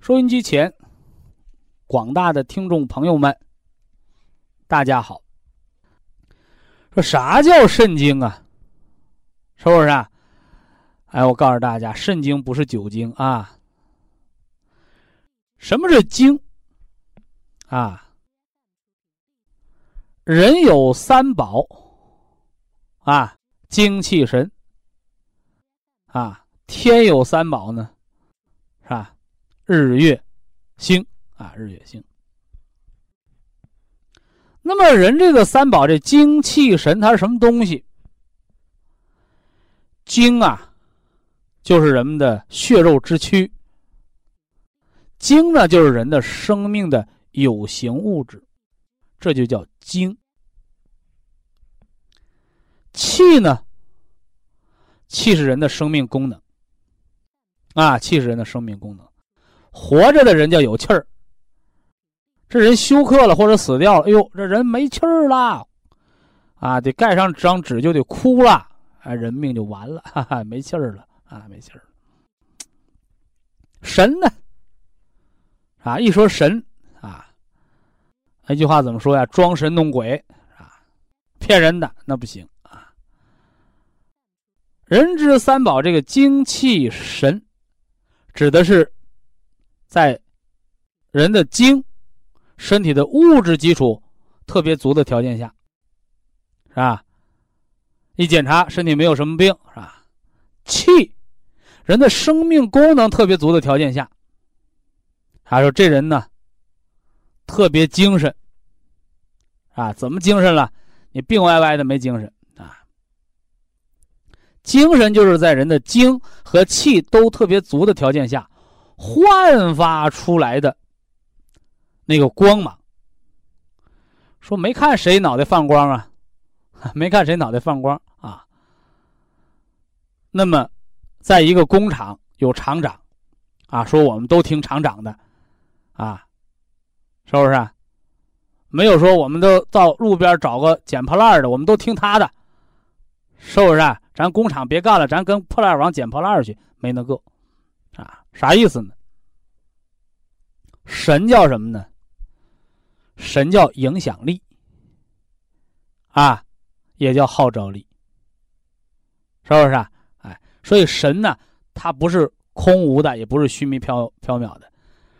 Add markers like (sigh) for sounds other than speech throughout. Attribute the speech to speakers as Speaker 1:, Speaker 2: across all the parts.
Speaker 1: 收音机前广大的听众朋友们，大家好。说啥叫肾经啊？是不是啊？哎，我告诉大家，肾经不是酒精啊。什么是精？啊，人有三宝，啊，精气神。啊，天有三宝呢，日月星啊，日月星。那么人这个三宝，这精气神，它是什么东西？精啊。就是人们的血肉之躯，精呢就是人的生命的有形物质，这就叫精。气呢，气是人的生命功能，啊，气是人的生命功能。活着的人叫有气儿，这人休克了或者死掉了，哎呦，这人没气儿了，啊，得盖上张纸就得哭了，啊，人命就完了，哈哈，没气儿了。啊，没气儿。神呢？啊，一说神啊，那句话怎么说呀？装神弄鬼啊，骗人的那不行啊。人之三宝，这个精气神，指的是在人的精身体的物质基础特别足的条件下，是吧？一检查身体没有什么病，是吧？气。人的生命功能特别足的条件下，他说这人呢特别精神啊，怎么精神了？你病歪歪的没精神啊？精神就是在人的精和气都特别足的条件下焕发出来的那个光芒。说没看谁脑袋放光啊？(laughs) 没看谁脑袋放光啊？那么。在一个工厂有厂长，啊，说我们都听厂长的，啊，是不是？没有说我们都到路边找个捡破烂的，我们都听他的，是不是？咱工厂别干了，咱跟破烂王捡破烂去，没那个，啊，啥意思呢？神叫什么呢？神叫影响力，啊，也叫号召力，是不是？啊？哎所以神呢，它不是空无的，也不是虚弥缥缥缈的。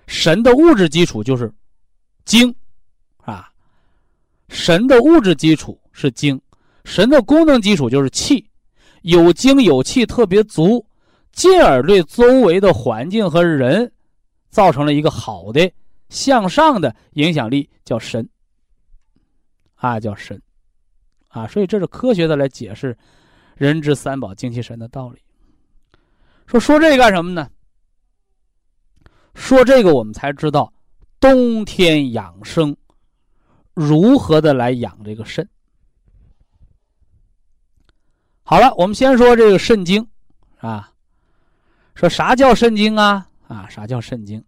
Speaker 1: 神的物质基础就是精，啊，神的物质基础是精，神的功能基础就是气，有精有气特别足，进而对周围的环境和人造成了一个好的向上的影响力，叫神。啊，叫神，啊，所以这是科学的来解释人之三宝精气神的道理。说说这个干什么呢？说这个我们才知道，冬天养生如何的来养这个肾。好了，我们先说这个肾经啊。说啥叫肾经啊？啊，啥叫肾经？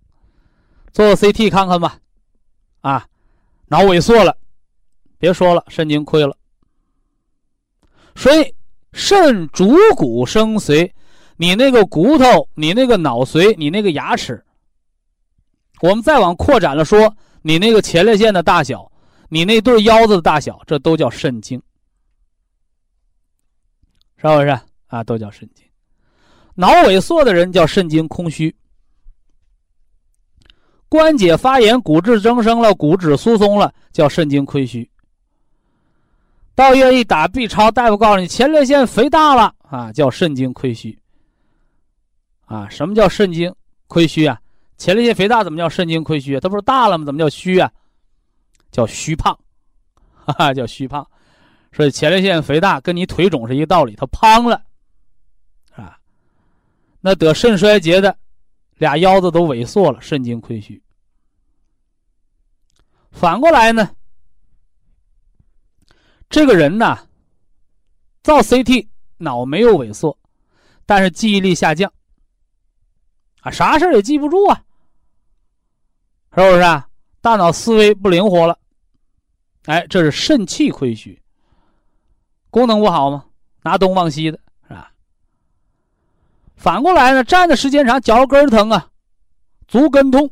Speaker 1: 做 CT 看看吧。啊，脑萎缩了，别说了，肾经亏了。所以肾主骨生髓。你那个骨头，你那个脑髓，你那个牙齿，我们再往扩展了说，你那个前列腺的大小，你那对腰子的大小，这都叫肾经，是不是啊？都叫肾经。脑萎缩的人叫肾经空虚，关节发炎、骨质增生了、骨质疏松了，叫肾经亏虚。到医院一打 B 超，大夫告诉你前列腺肥大了啊，叫肾经亏虚。啊，什么叫肾经亏虚啊？前列腺肥大怎么叫肾经亏虚？它不是大了吗？怎么叫虚啊？叫虚胖，哈哈，叫虚胖。所以前列腺肥大跟你腿肿是一个道理，它胖了，那得肾衰竭的俩腰子都萎缩了，肾经亏虚。反过来呢，这个人呢，造 CT 脑没有萎缩，但是记忆力下降，啊，啥事也记不住啊，是不是啊？大脑思维不灵活了，哎，这是肾气亏虚，功能不好吗？拿东忘西的？反过来呢，站的时间长，脚跟疼啊，足跟痛，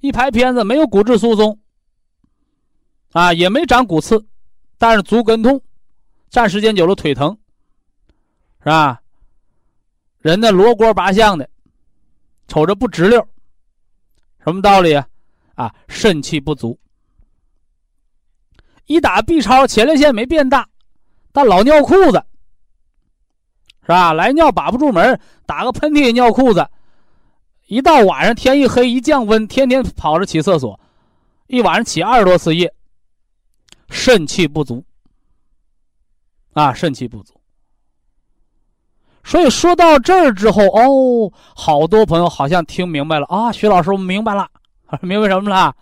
Speaker 1: 一拍片子没有骨质疏松，啊，也没长骨刺，但是足跟痛，站时间久了腿疼，是吧？人呢罗锅拔相的，瞅着不直溜，什么道理啊？啊，肾气不足。一打 B 超，前列腺没变大，但老尿裤子，是吧？来尿把不住门，打个喷嚏尿裤子。一到晚上天一黑一降温，天天跑着起厕所，一晚上起二十多次夜。肾气不足。啊，肾气不足。所以说到这儿之后，哦，好多朋友好像听明白了啊，徐老师，我明白了。(laughs) 明白什么了？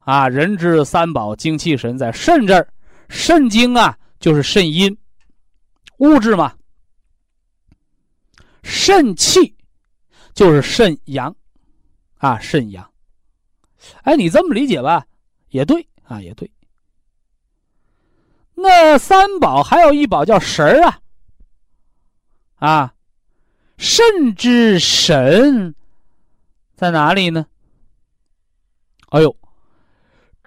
Speaker 1: 啊，人之三宝，精气神在肾这儿，肾精啊就是肾阴，物质嘛。肾气就是肾阳，啊，肾阳。哎，你这么理解吧，也对啊，也对。那三宝还有一宝叫神儿啊，啊，肾之神在哪里呢？哎呦，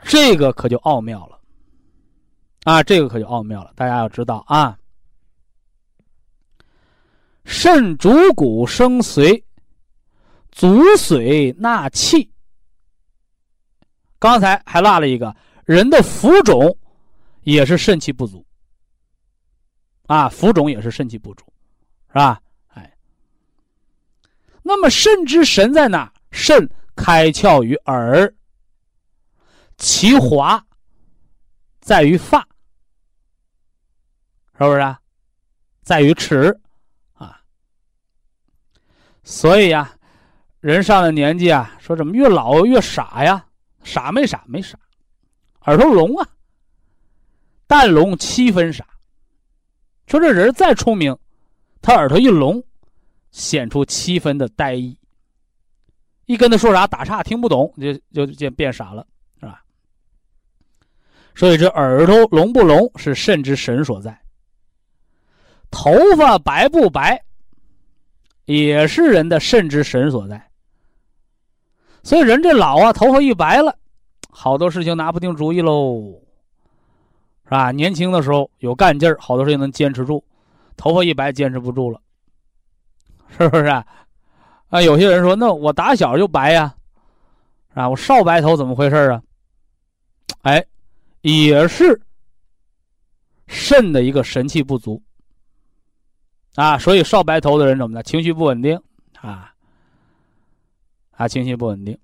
Speaker 1: 这个可就奥妙了，啊，这个可就奥妙了。大家要知道啊，肾主骨生髓，足髓纳气。刚才还落了一个，人的浮肿也是肾气不足，啊，浮肿也是肾气不足，是吧？哎，那么肾之神在哪？肾开窍于耳。其华在于发，是不是啊？在于齿。所以呀，人上了年纪啊，说怎么越老越傻呀？傻没傻？没傻，耳朵聋啊。但聋七分傻。说这人再聪明，他耳朵一聋，显出七分的呆意。一跟他说啥打岔听不懂，就就就变傻了。是吧所以这耳朵聋不聋是肾之神所在，头发白不白，也是人的肾之神所在。所以人这老啊，头发一白了，好多事情拿不定主意喽，是吧？年轻的时候有干劲儿，好多事情能坚持住，头发一白坚持不住了，是不是？啊，有些人说，那我打小就白呀，啊，我少白头怎么回事啊？哎。也是肾的一个神气不足啊，所以少白头的人怎么的？情绪不稳定啊啊，情绪不稳定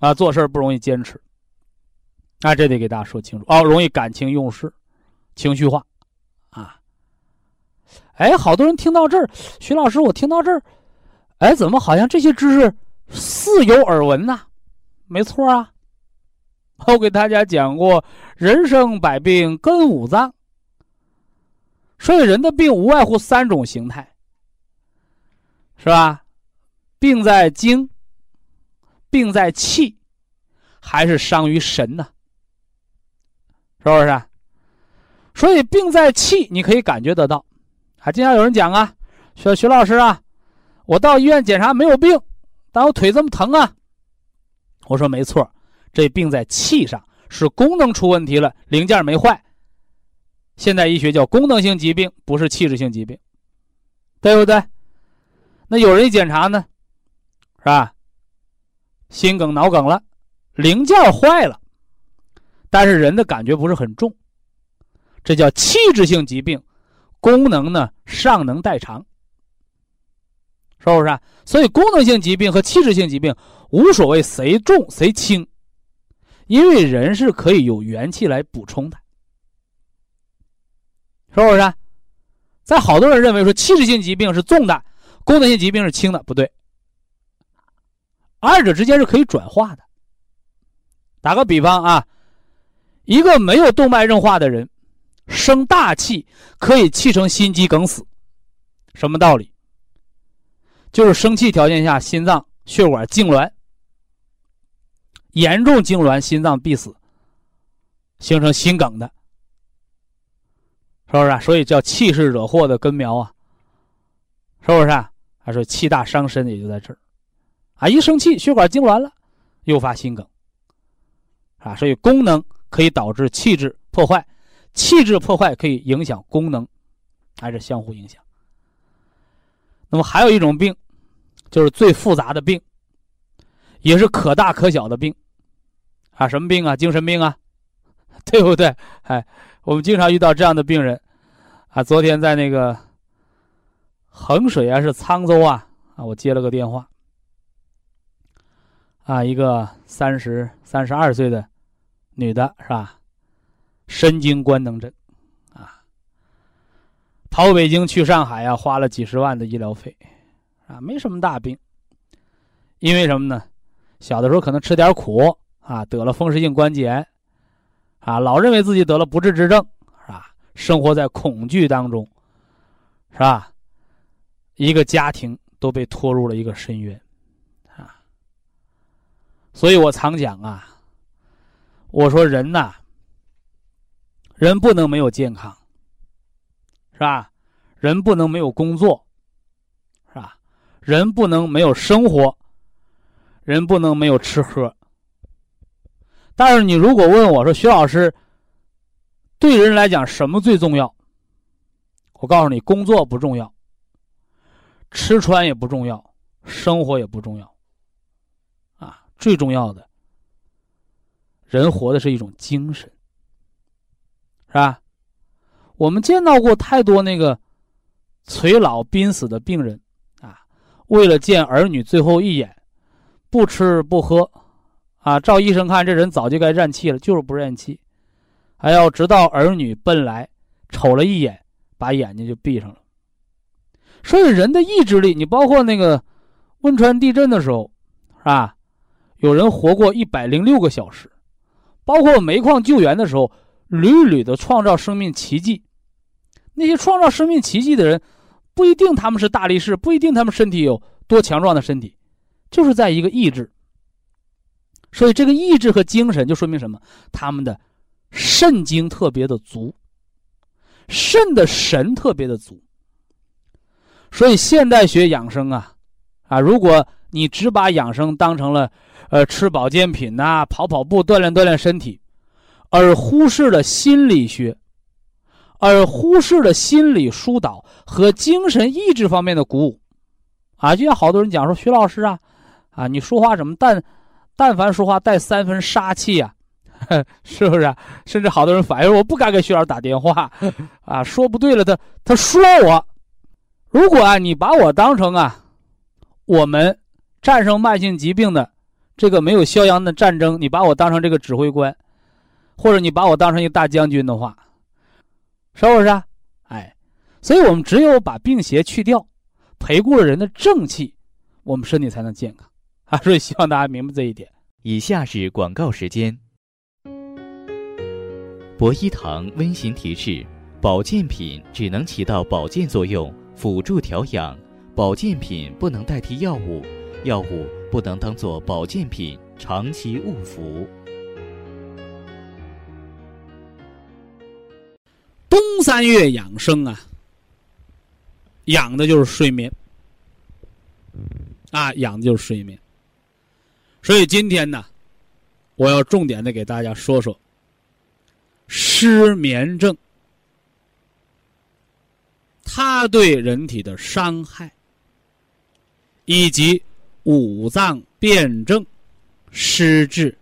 Speaker 1: 啊，做事不容易坚持啊，这得给大家说清楚哦，容易感情用事，情绪化啊。哎，好多人听到这儿，徐老师，我听到这儿，哎，怎么好像这些知识似有耳闻呢？没错啊。我给大家讲过，人生百病根五脏，所以人的病无外乎三种形态，是吧？病在精，病在气，还是伤于神呢？是不是？所以病在气，你可以感觉得到。还经常有人讲啊，说徐老师啊，我到医院检查没有病，但我腿这么疼啊。我说没错。这病在气上，是功能出问题了，零件没坏。现代医学叫功能性疾病，不是器质性疾病，对不对？那有人一检查呢，是吧？心梗、脑梗了，零件坏了，但是人的感觉不是很重，这叫器质性疾病，功能呢尚能代偿，是不是？所以功能性疾病和器质性疾病无所谓谁重谁轻，因为人是可以有元气来补充的，是不是？在好多人认为说器质性疾病是重的，功能性疾病是轻的，不对。二者之间是可以转化的。打个比方啊，一个没有动脉硬化的人，生大气可以气成心肌梗死，什么道理？就是生气条件下，心脏血管痉挛，严重痉挛，心脏必死，形成心梗的，是不是？所以叫气势惹祸的根苗啊，是不是？啊他说气大伤身，也就在这儿。啊，一生气，血管痉挛了，诱发心梗。啊，所以功能可以导致气质破坏，气质破坏可以影响功能，还是相互影响。那么还有一种病，就是最复杂的病，也是可大可小的病。啊，什么病啊？精神病啊，(laughs) 对不对？哎，我们经常遇到这样的病人。啊，昨天在那个衡水啊，是沧州啊，啊，我接了个电话。啊，一个三十三十二岁的女的，是吧？神经官能症，啊，跑北京去上海啊，花了几十万的医疗费，啊，没什么大病。因为什么呢？小的时候可能吃点苦啊，得了风湿性关节炎，啊，老认为自己得了不治之症，是吧？生活在恐惧当中，是吧？一个家庭都被拖入了一个深渊。啊所以我常讲啊，我说人呐，人不能没有健康，是吧？人不能没有工作，是吧？人不能没有生活，人不能没有吃喝。但是你如果问我说，徐老师，对人来讲什么最重要？我告诉你，工作不重要，吃穿也不重要，生活也不重要。啊最重要的，人活的是一种精神，是吧？我们见到过太多那个垂老濒死的病人啊，为了见儿女最后一眼，不吃不喝，啊，照医生看，这人早就该咽气了，就是不咽气，还要直到儿女奔来，瞅了一眼，把眼睛就闭上了。所以，人的意志力，你包括那个汶川地震的时候，是吧？有人活过一百零六个小时，包括煤矿救援的时候，屡屡的创造生命奇迹。那些创造生命奇迹的人，不一定他们是大力士，不一定他们身体有多强壮的身体，就是在一个意志。所以，这个意志和精神就说明什么？他们的肾精特别的足，肾的神特别的足。所以，现代学养生啊，啊，如果你只把养生当成了。呃，吃保健品呐，跑跑步，锻炼锻炼身体，而忽视了心理学，而忽视了心理疏导和精神意志方面的鼓舞，啊，就像好多人讲说，徐老师啊，啊，你说话怎么但，但凡说话带三分杀气呀，(laughs) 是不是？甚至好多人反映，我不敢给徐老师打电话，(laughs) 啊，说不对了，他他说我，如果啊，你把我当成啊，我们战胜慢性疾病的。这个没有硝烟的战争，你把我当成这个指挥官，或者你把我当成一个大将军的话，是不是？啊？哎，所以我们只有把病邪去掉，培固了人的正气，我们身体才能健康啊！所以希望大家明白这一点。
Speaker 2: 以下是广告时间。博一堂温馨提示：保健品只能起到保健作用，辅助调养；保健品不能代替药物，药物。不能当做保健品长期误服。
Speaker 1: 冬三月养生啊，养的就是睡眠啊，养的就是睡眠。所以今天呢，我要重点的给大家说说失眠症，它对人体的伤害以及。五脏辩证失智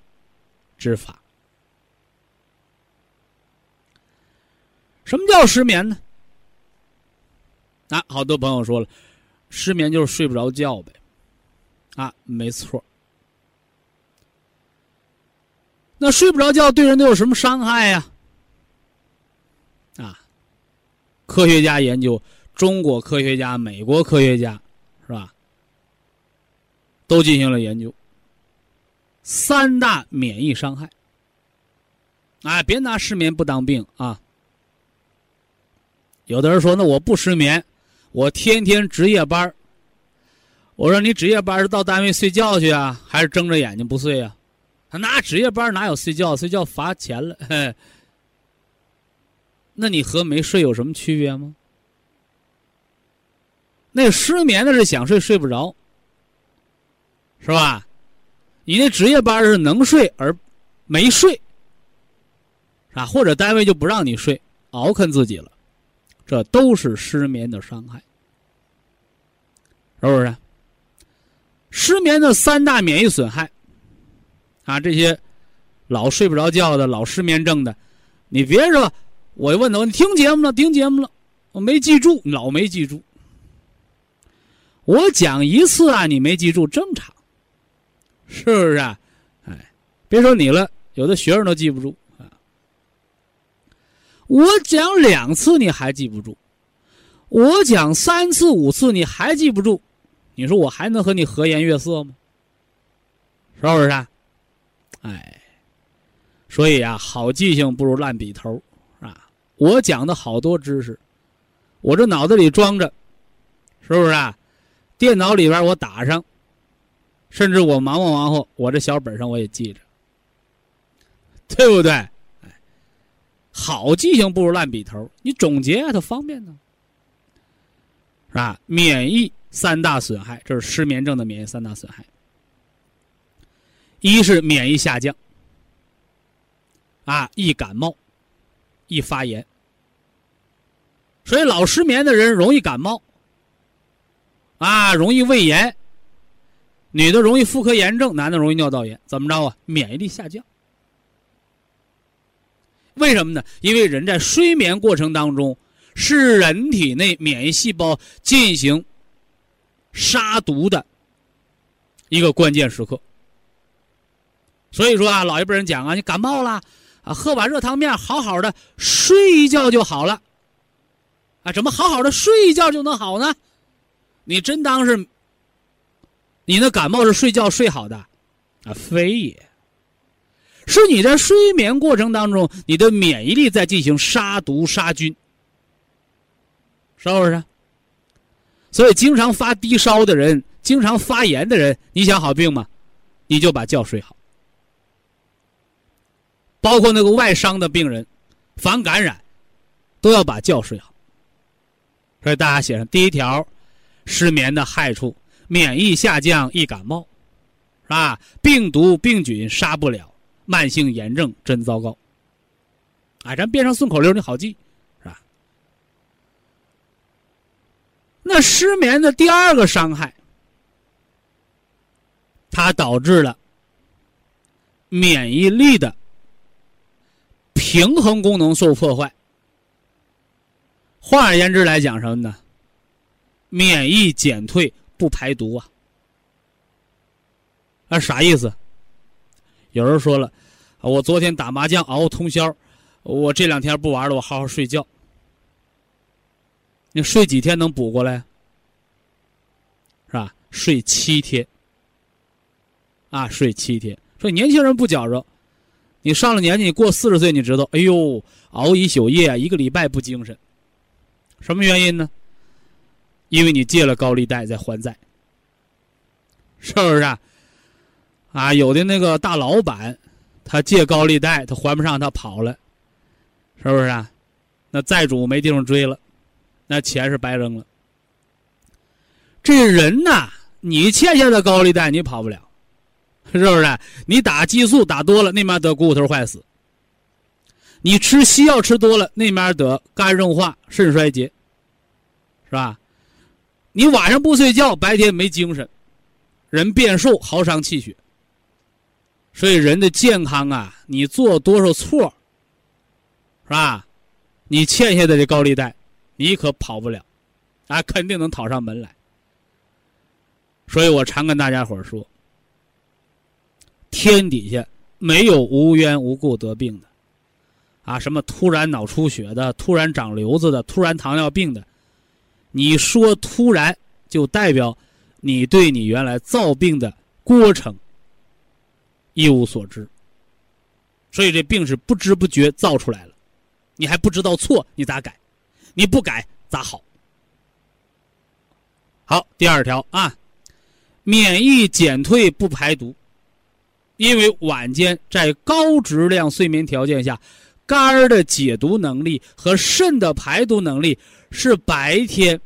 Speaker 1: 之法。什么叫失眠呢？啊，好多朋友说了，失眠就是睡不着觉呗。啊，没错。那睡不着觉对人都有什么伤害呀？啊，科学家研究，中国科学家、美国科学家，是吧？都进行了研究。三大免疫伤害。哎，别拿失眠不当病啊！有的人说：“那我不失眠，我天天值夜班我说：“你值夜班是到单位睡觉去啊，还是睁着眼睛不睡啊？”他那值夜班哪有睡觉？睡觉罚钱了。(laughs) 那你和没睡有什么区别吗？那失眠的是想睡睡不着，是吧？你那值夜班是能睡而没睡，啊，或者单位就不让你睡，熬啃自己了，这都是失眠的伤害，是不是？失眠的三大免疫损害，啊，这些老睡不着觉的、老失眠症的，你别说，我问他，你听节目了，听节目了，我没记住，老没记住，我讲一次啊，你没记住，正常。是不是啊？哎，别说你了，有的学生都记不住啊。我讲两次你还记不住，我讲三次五次你还记不住，你说我还能和你和颜悦色吗？是不是？啊？哎，所以啊，好记性不如烂笔头啊！我讲的好多知识，我这脑子里装着，是不是啊？电脑里边我打上。甚至我忙活忙活，我这小本上我也记着，对不对？哎，好记性不如烂笔头，你总结啊，它方便呢，是吧？免疫三大损害，这是失眠症的免疫三大损害。一是免疫下降，啊，易感冒，易发炎，所以老失眠的人容易感冒，啊，容易胃炎。女的容易妇科炎症，男的容易尿道炎，怎么着啊？免疫力下降。为什么呢？因为人在睡眠过程当中，是人体内免疫细胞进行杀毒的一个关键时刻。所以说啊，老一辈人讲啊，你感冒了啊，喝碗热汤面，好好的睡一觉就好了。啊，怎么好好的睡一觉就能好呢？你真当是？你那感冒是睡觉睡好的，啊，非也，是你在睡眠过程当中，你的免疫力在进行杀毒杀菌，是不是？所以经常发低烧的人，经常发炎的人，你想好病吗？你就把觉睡好。包括那个外伤的病人，防感染，都要把觉睡好。所以大家写上第一条，失眠的害处。免疫下降易感冒，是吧？病毒病菌杀不了，慢性炎症真糟糕。哎，咱编上顺口溜，你好记，是吧？那失眠的第二个伤害，它导致了免疫力的平衡功能受破坏。换而言之来讲，什么呢？免疫减退。不排毒啊？那啥意思？有人说了，我昨天打麻将熬通宵，我这两天不玩了，我好好睡觉。你睡几天能补过来？是吧？睡七天。啊，睡七天。说年轻人不觉着，你上了年纪，你过四十岁，你知道，哎呦，熬一宿夜，一个礼拜不精神，什么原因呢？因为你借了高利贷在还债，是不是啊？啊，有的那个大老板，他借高利贷，他还不上，他跑了，是不是啊？那债主没地方追了，那钱是白扔了。这人呐，你欠下的高利贷你跑不了，(laughs) 是不是？你打激素打多了，那面得股骨头坏死；你吃西药吃多了，那面得肝硬化、肾衰竭，是吧？你晚上不睡觉，白天没精神，人变瘦，耗伤气血。所以人的健康啊，你做多少错，是吧？你欠下的这高利贷，你可跑不了，啊，肯定能讨上门来。所以我常跟大家伙说，天底下没有无缘无故得病的，啊，什么突然脑出血的、突然长瘤子的、突然糖尿病的，你说突然就代表你对你原来造病的过程一无所知，所以这病是不知不觉造出来了，你还不知道错，你咋改？你不改咋好？好，第二条啊。免疫减退不排毒，因为晚间在高质量睡眠条件下，肝儿的解毒能力和肾的排毒能力是白天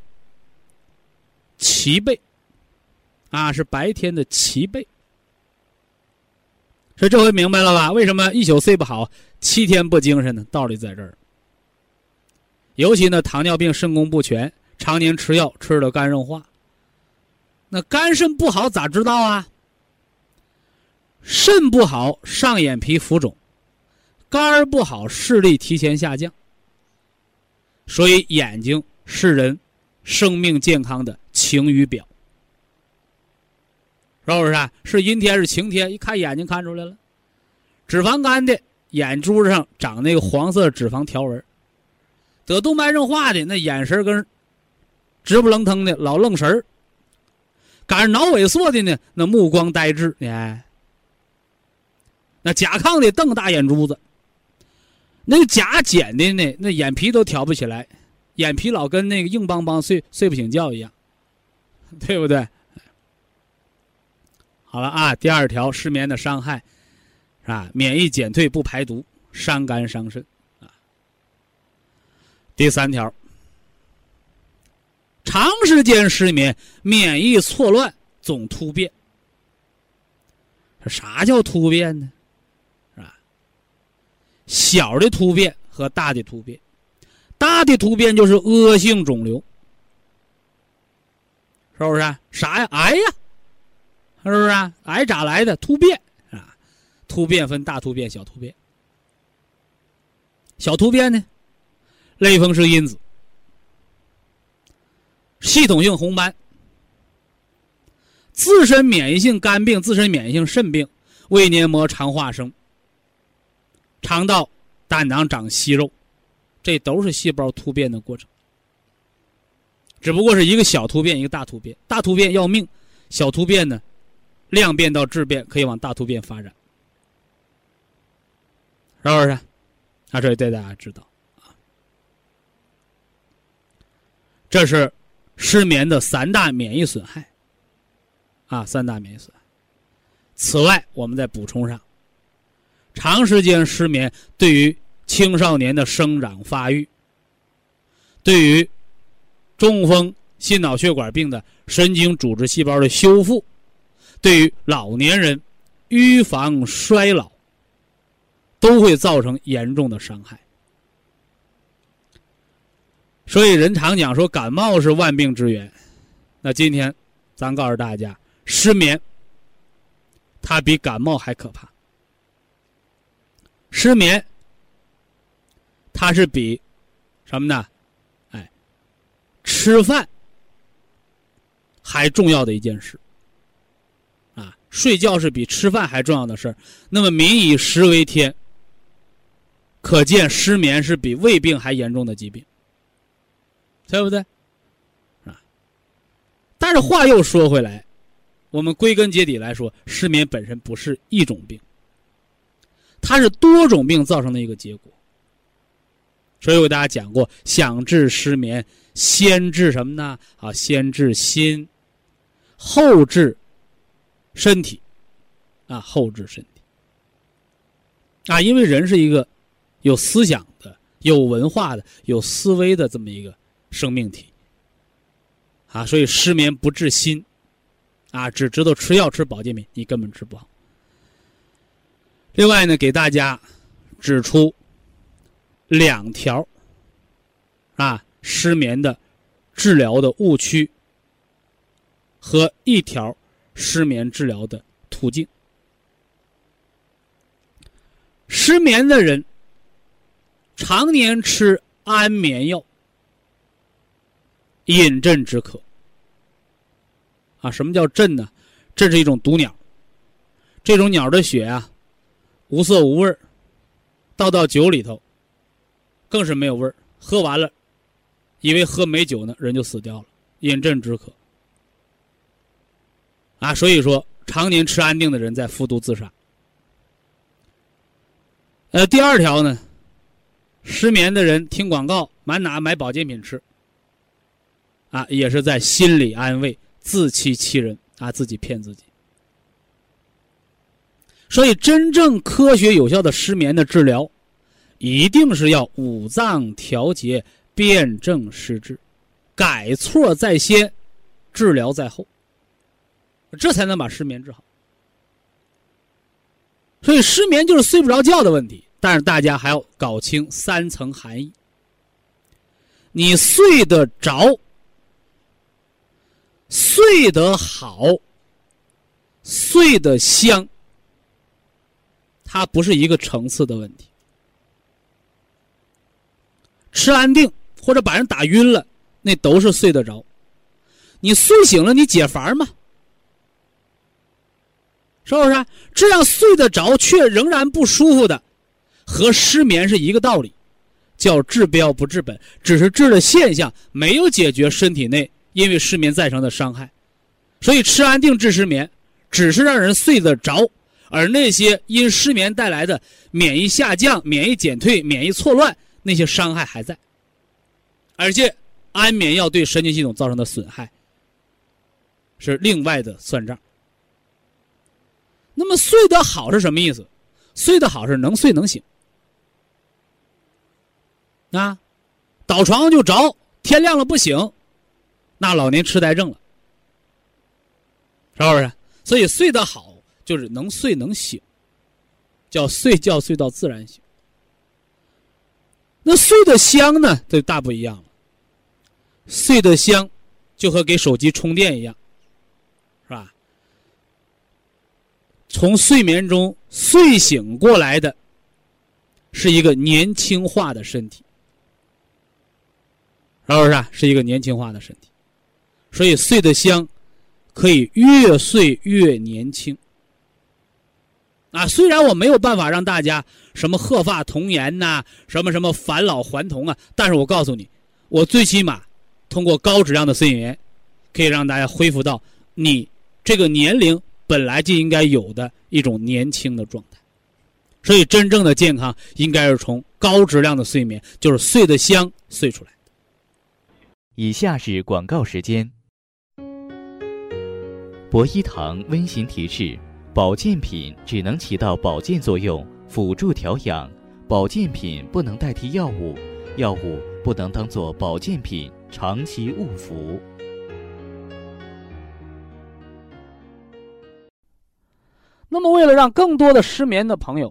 Speaker 1: 齐备，啊，是白天的齐备。所以这回明白了吧？为什么一宿睡不好，七天不精神呢？道理在这儿。尤其呢，糖尿病肾功不全，常年吃药，吃的肝硬化。那肝肾不好咋知道啊？肾不好，上眼皮浮肿；肝儿不好，视力提前下降。所以眼睛是人生命健康的晴雨表，是不是？是阴天是晴天，一看眼睛看出来了。脂肪肝的眼珠上长那个黄色脂肪条纹，得动脉硬化的那眼神跟直不愣腾的老愣神儿。赶上脑萎缩的呢，那目光呆滞，哎，那甲亢的瞪大眼珠子，那个甲减的呢，那眼皮都挑不起来，眼皮老跟那个硬邦邦睡睡不醒觉一样，(laughs) 对不对？好了啊，第二条失眠的伤害，是吧？免疫减退不排毒，伤肝伤肾啊。第三条。长时间失眠，免疫错乱，总突变。啥叫突变呢？小的突变和大的突变，大的突变就是恶性肿瘤，是不是？啥呀？癌呀？是不是？癌咋来的？突变啊！突变分大突变、小突变。小突变呢？类风湿因子。系统性红斑、自身免疫性肝病、自身免疫性肾病、胃黏膜肠化生、肠道、胆囊长息肉，这都是细胞突变的过程。只不过是一个小突变，一个大突变。大突变要命，小突变呢，量变到质变，可以往大突变发展，是不是？啊，这里带大家知道啊，这是。失眠的三大免疫损害，啊，三大免疫损害。此外，我们再补充上，长时间失眠对于青少年的生长发育，对于中风、心脑血管病的神经组织细胞的修复，对于老年人预防衰老，都会造成严重的伤害。所以人常讲说感冒是万病之源，那今天，咱告诉大家，失眠，它比感冒还可怕。失眠，它是比什么呢？哎，吃饭还重要的一件事。啊，睡觉是比吃饭还重要的事那么民以食为天，可见失眠是比胃病还严重的疾病。对不对？啊！但是话又说回来，我们归根结底来说，失眠本身不是一种病，它是多种病造成的一个结果。所以我给大家讲过，想治失眠，先治什么呢？啊，先治心，后治身体，啊，后治身体。啊，因为人是一个有思想的、有文化的、有思维的这么一个。生命体，啊，所以失眠不治心，啊，只知道吃药吃保健品，你根本治不好。另外呢，给大家指出两条，啊，失眠的治疗的误区和一条失眠治疗的途径。失眠的人常年吃安眠药，饮鸩止渴。啊，什么叫鸩呢？这是一种毒鸟，这种鸟的血啊，无色无味儿，倒到酒里头，更是没有味儿。喝完了，以为喝美酒呢，人就死掉了。饮鸩止渴。啊，所以说，常年吃安定的人在服毒自杀。呃，第二条呢，失眠的人听广告，满哪买保健品吃，啊，也是在心理安慰，自欺欺人啊，自己骗自己。所以，真正科学有效的失眠的治疗，一定是要五脏调节，辨证施治，改错在先，治疗在后，这才能把失眠治好。所以失眠就是睡不着觉的问题，但是大家还要搞清三层含义。你睡得着、睡得好、睡得香，它不是一个层次的问题。吃安定或者把人打晕了，那都是睡得着。你睡醒了，你解乏吗？是不是？这样睡得着却仍然不舒服的，和失眠是一个道理，叫治标不治本，只是治了现象，没有解决身体内因为失眠造成的伤害。所以吃安定治失眠，只是让人睡得着，而那些因失眠带来的免疫下降、免疫减退、免疫错乱那些伤害还在，而且安眠药对神经系统造成的损害是另外的算账。那么睡得好是什么意思？睡得好是能睡能醒啊，倒床上就着，天亮了不醒，那老年痴呆症了，是不是？所以睡得好就是能睡能醒，叫睡觉睡到自然醒。那睡得香呢，这大不一样了。睡得香，就和给手机充电一样。是吧从睡眠中睡醒过来的，是一个年轻化的身体，是不是？是一个年轻化的身体，所以睡得香，可以越睡越年轻。啊，虽然我没有办法让大家什么鹤发童颜呐，什么什么返老还童啊，但是我告诉你，我最起码通过高质量的睡眠，可以让大家恢复到你这个年龄。本来就应该有的一种年轻的状态，所以真正的健康应该是从高质量的睡眠，就是睡得香睡出来。
Speaker 2: 以下是广告时间。博一堂温馨提示：保健品只能起到保健作用，辅助调养；保健品不能代替药物，药物不能当做保健品长期误服。
Speaker 1: 那么，为了让更多的失眠的朋友，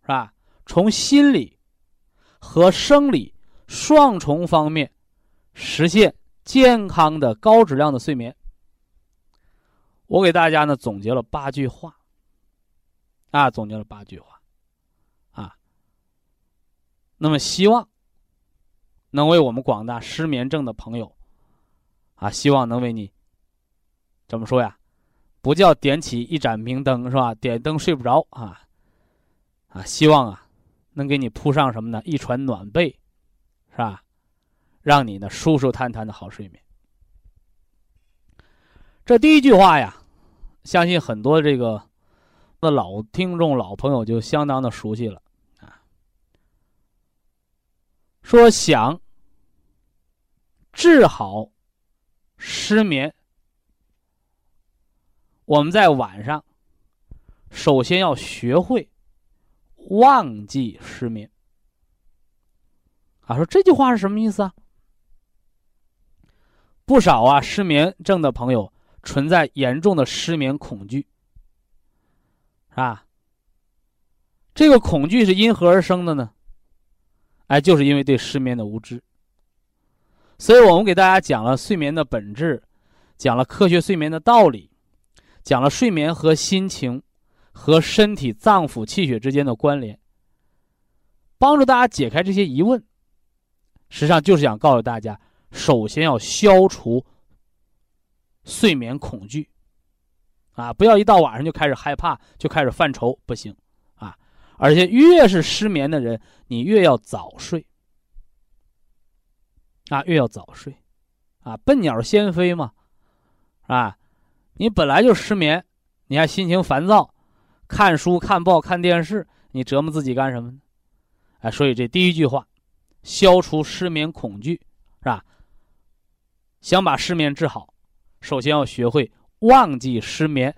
Speaker 1: 是吧，从心理和生理双重方面实现健康的高质量的睡眠，我给大家呢总结了八句话，啊，总结了八句话，啊，那么希望能为我们广大失眠症的朋友，啊，希望能为你怎么说呀？不叫点起一盏明灯是吧？点灯睡不着啊，啊，希望啊，能给你铺上什么呢？一床暖被，是吧？让你呢舒舒坦坦的好睡眠。这第一句话呀，相信很多这个的老听众、老朋友就相当的熟悉了啊。说想治好失眠。我们在晚上，首先要学会忘记失眠。啊，说这句话是什么意思啊？不少啊失眠症的朋友存在严重的失眠恐惧，是吧？这个恐惧是因何而生的呢？哎，就是因为对失眠的无知。所以我们给大家讲了睡眠的本质，讲了科学睡眠的道理。讲了睡眠和心情、和身体脏腑气血之间的关联，帮助大家解开这些疑问，实际上就是想告诉大家，首先要消除睡眠恐惧，啊，不要一到晚上就开始害怕，就开始犯愁，不行，啊，而且越是失眠的人，你越要早睡，啊，越要早睡，啊，笨鸟先飞嘛，啊，你本来就失眠，你还心情烦躁，看书、看报、看电视，你折磨自己干什么呢？哎，所以这第一句话，消除失眠恐惧，是吧？想把失眠治好，首先要学会忘记失眠，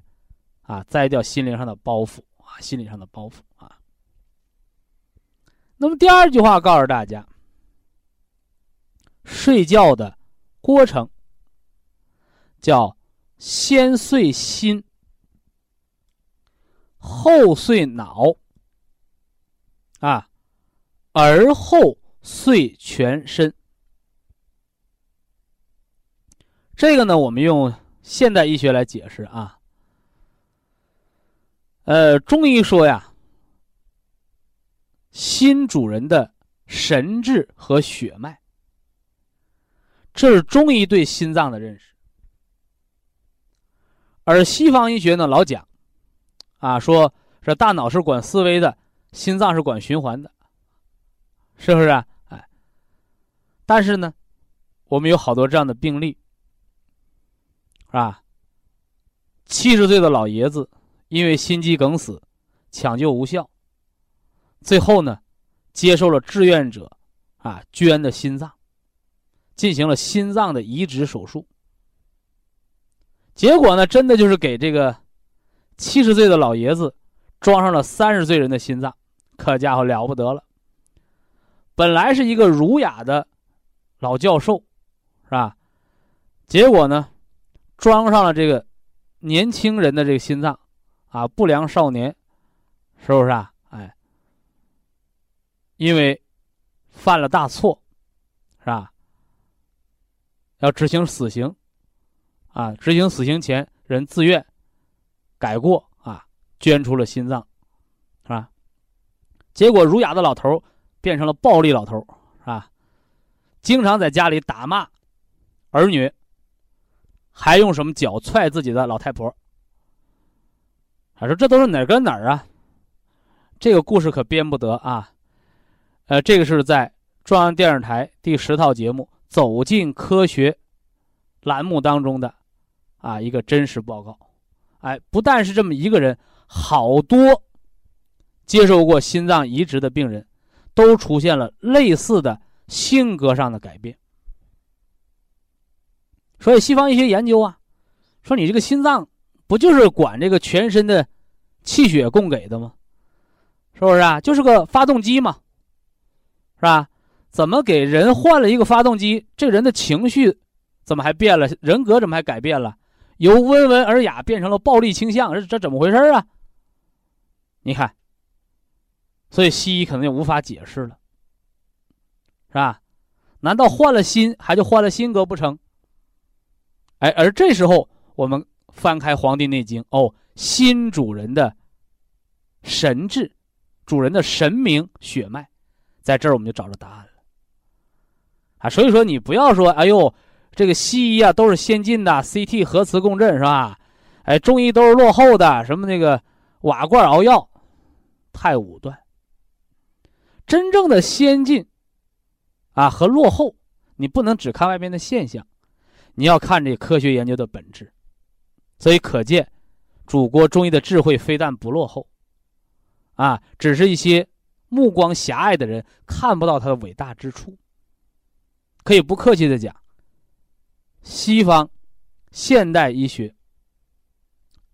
Speaker 1: 啊，摘掉心灵上的包袱啊，心理上的包袱啊。那么第二句话告诉大家，睡觉的过程叫先睡心，后睡脑，啊。而后睡全身，这个呢，我们用现代医学来解释啊。呃，中医说呀，心主人的神志和血脉，这是中医对心脏的认识。而西方医学呢，老讲，啊，说这大脑是管思维的，心脏是管循环的。是不是啊？哎，但是呢，我们有好多这样的病例，是吧？七十岁的老爷子因为心肌梗死，抢救无效，最后呢，接受了志愿者啊捐的心脏，进行了心脏的移植手术。结果呢，真的就是给这个七十岁的老爷子装上了三十岁人的心脏，可家伙了不得了。本来是一个儒雅的老教授，是吧？结果呢，装上了这个年轻人的这个心脏，啊，不良少年，是不是啊？哎，因为犯了大错，是吧？要执行死刑，啊，执行死刑前人自愿改过啊，捐出了心脏，是吧？结果儒雅的老头变成了暴力老头是吧？经常在家里打骂儿女，还用什么脚踹自己的老太婆。他说：“这都是哪儿跟哪儿啊？”这个故事可编不得啊。呃，这个是在中央电视台第十套节目《走进科学》栏目当中的啊一个真实报告。哎，不但是这么一个人，好多接受过心脏移植的病人。都出现了类似的性格上的改变，所以西方医学研究啊，说你这个心脏不就是管这个全身的气血供给的吗？是不是啊？就是个发动机嘛，是吧？怎么给人换了一个发动机，这人的情绪怎么还变了？人格怎么还改变了？由温文尔雅变成了暴力倾向，这这怎么回事啊？你看。所以西医可能就无法解释了，是吧？难道换了心还就换了心格不成？哎，而这时候我们翻开《黄帝内经》，哦，心主人的神志，主人的神明血脉，在这儿我们就找着答案了。啊，所以说你不要说，哎呦，这个西医啊都是先进的，CT 核磁共振是吧？哎，中医都是落后的，什么那个瓦罐熬药，太武断。真正的先进，啊和落后，你不能只看外边的现象，你要看这科学研究的本质。所以可见，祖国中医的智慧非但不落后，啊，只是一些目光狭隘的人看不到它的伟大之处。可以不客气的讲，西方现代医学，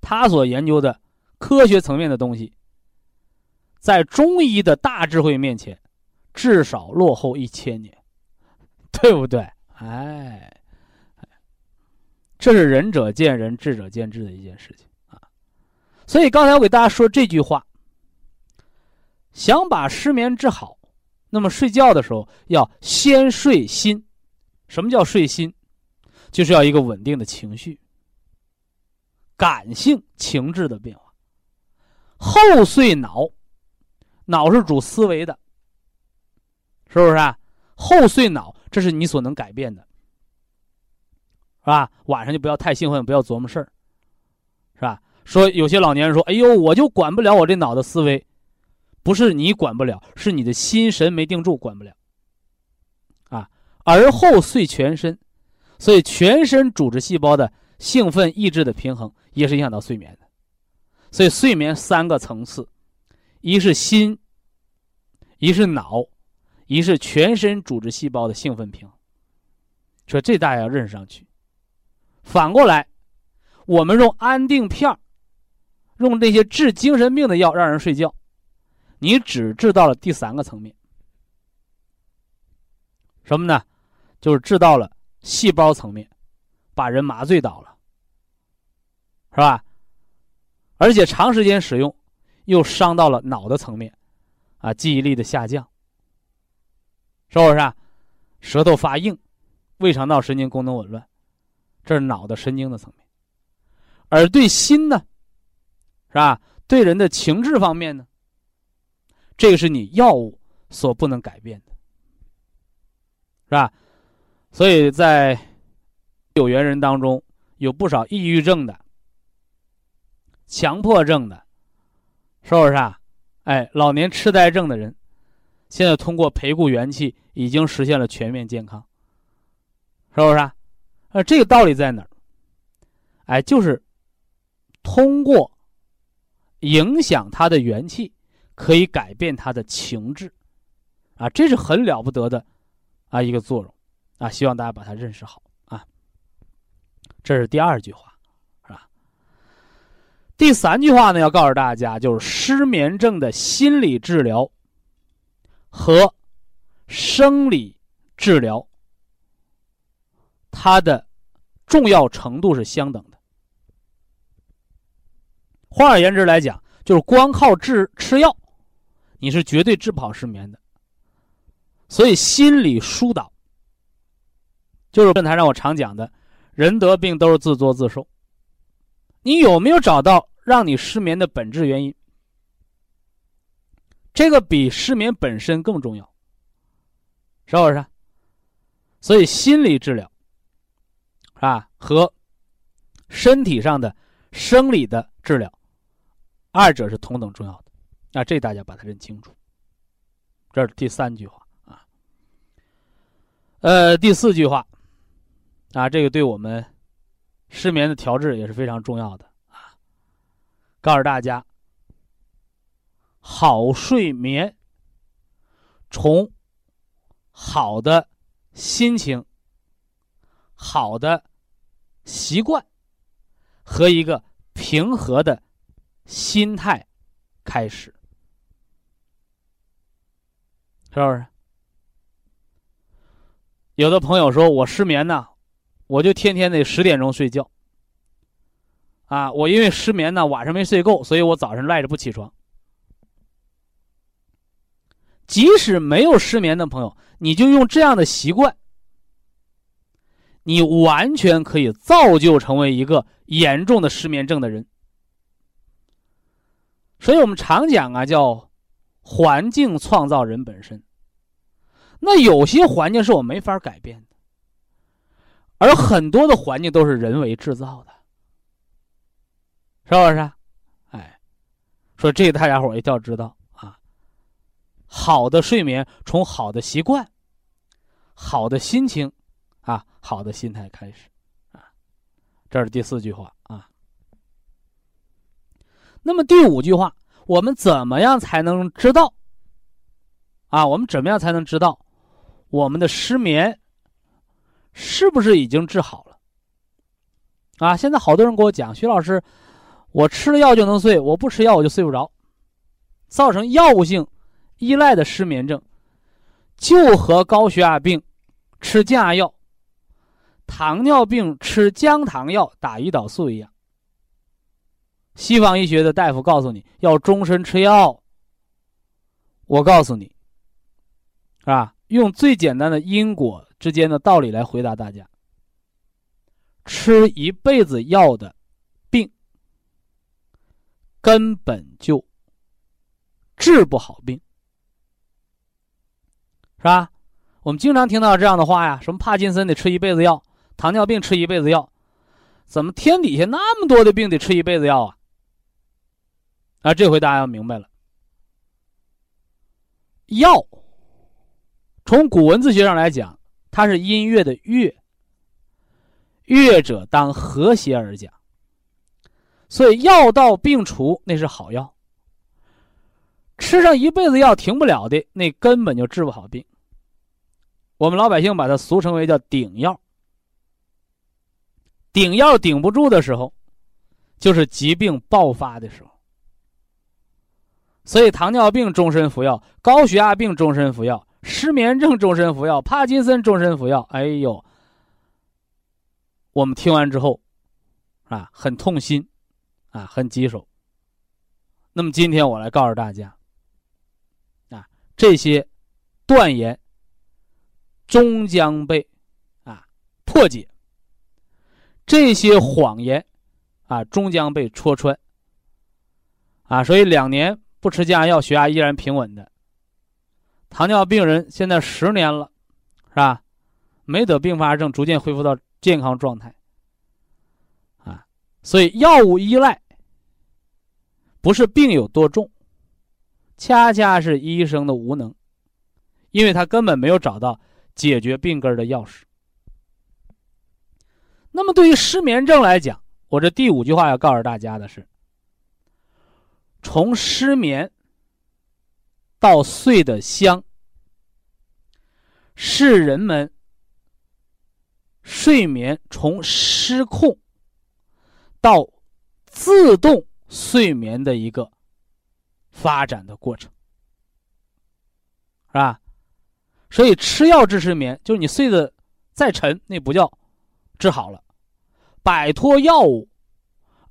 Speaker 1: 他所研究的科学层面的东西。在中医的大智慧面前，至少落后一千年，对不对？哎，这是仁者见仁，智者见智的一件事情啊。所以刚才我给大家说这句话：想把失眠治好，那么睡觉的时候要先睡心。什么叫睡心？就是要一个稳定的情绪、感性情志的变化，后睡脑。脑是主思维的，是不是啊？后睡脑，这是你所能改变的，是吧？晚上就不要太兴奋，不要琢磨事儿，是吧？说有些老年人说：“哎呦，我就管不了我这脑的思维，不是你管不了，是你的心神没定住，管不了。”啊，而后遂全身，所以全身组织细胞的兴奋意志的平衡也是影响到睡眠的。所以睡眠三个层次，一是心，一是脑，一是全身组织细胞的兴奋平衡。说这大家要认识上去。反过来，我们用安定片用这些治精神病的药让人睡觉，你只治到了第三个层面，什么呢？就是治到了细胞层面，把人麻醉倒了，是吧？而且长时间使用，又伤到了脑的层面，啊，记忆力的下降，是不是？啊？舌头发硬，胃肠道神经功能紊乱，这是脑的神经的层面。而对心呢？是吧？对人的情志方面呢？这个是你药物所不能改变的，是吧？所以在有缘人当中，有不少抑郁症的、强迫症的，是不是啊？哎，老年痴呆症的人，现在通过培固元气，已经实现了全面健康，是不是啊？呃，这个道理在哪儿？哎，就是通过。影响他的元气，可以改变他的情志，啊，这是很了不得的，啊，一个作用，啊，希望大家把它认识好啊。这是第二句话，是吧？第三句话呢，要告诉大家，就是失眠症的心理治疗和生理治疗，它的重要程度是相等的。换而言之来讲，就是光靠治吃药，你是绝对治不好失眠的。所以心理疏导，就是论坛上我常讲的，人得病都是自作自受。你有没有找到让你失眠的本质原因？这个比失眠本身更重要，是不是？所以心理治疗，啊和身体上的生理的治疗。二者是同等重要的，那这大家把它认清楚。这是第三句话啊。呃，第四句话啊，这个对我们失眠的调治也是非常重要的啊。告诉大家，好睡眠从好的心情、好的习惯和一个平和的。心态开始，是不是？有的朋友说我失眠呢，我就天天得十点钟睡觉。啊，我因为失眠呢，晚上没睡够，所以我早上赖着不起床。即使没有失眠的朋友，你就用这样的习惯，你完全可以造就成为一个严重的失眠症的人。所以我们常讲啊，叫环境创造人本身。那有些环境是我没法改变的，而很多的环境都是人为制造的，是不是？哎，说这大家伙一定要知道啊。好的睡眠从好的习惯、好的心情啊、好的心态开始啊。这是第四句话啊。那么第五句话，我们怎么样才能知道？啊，我们怎么样才能知道我们的失眠是不是已经治好了？啊，现在好多人跟我讲，徐老师，我吃了药就能睡，我不吃药我就睡不着，造成药物性依赖的失眠症，就和高血压病吃降压药、糖尿病吃降糖药、打胰岛素一样。西方医学的大夫告诉你要终身吃药，我告诉你，啊，用最简单的因果之间的道理来回答大家：吃一辈子药的病，根本就治不好病。是吧？我们经常听到这样的话呀，什么帕金森得吃一辈子药，糖尿病吃一辈子药，怎么天底下那么多的病得吃一辈子药啊？啊，这回大家要明白了，药从古文字学上来讲，它是音乐的乐，乐者当和谐而讲。所以药到病除，那是好药。吃上一辈子药停不了的，那根本就治不好病。我们老百姓把它俗称为叫顶药。顶药顶不住的时候，就是疾病爆发的时候。所以糖尿病终身服药，高血压病终身服药，失眠症终身服药，帕金森终身服药。哎呦，我们听完之后，啊，很痛心。啊，很棘手。那么今天我来告诉大家，啊，这些断言终将被啊破解，这些谎言啊终将被戳穿。啊，所以两年不吃降压药，血压依然平稳的糖尿病人，现在十年了，是吧？没得并发症，逐渐恢复到健康状态。啊所以，药物依赖不是病有多重，恰恰是医生的无能，因为他根本没有找到解决病根的钥匙。那么，对于失眠症来讲，我这第五句话要告诉大家的是：从失眠到睡得香，是人们睡眠从失控。到自动睡眠的一个发展的过程，是吧？所以吃药治失眠，就是你睡得再沉，那不叫治好了，摆脱药物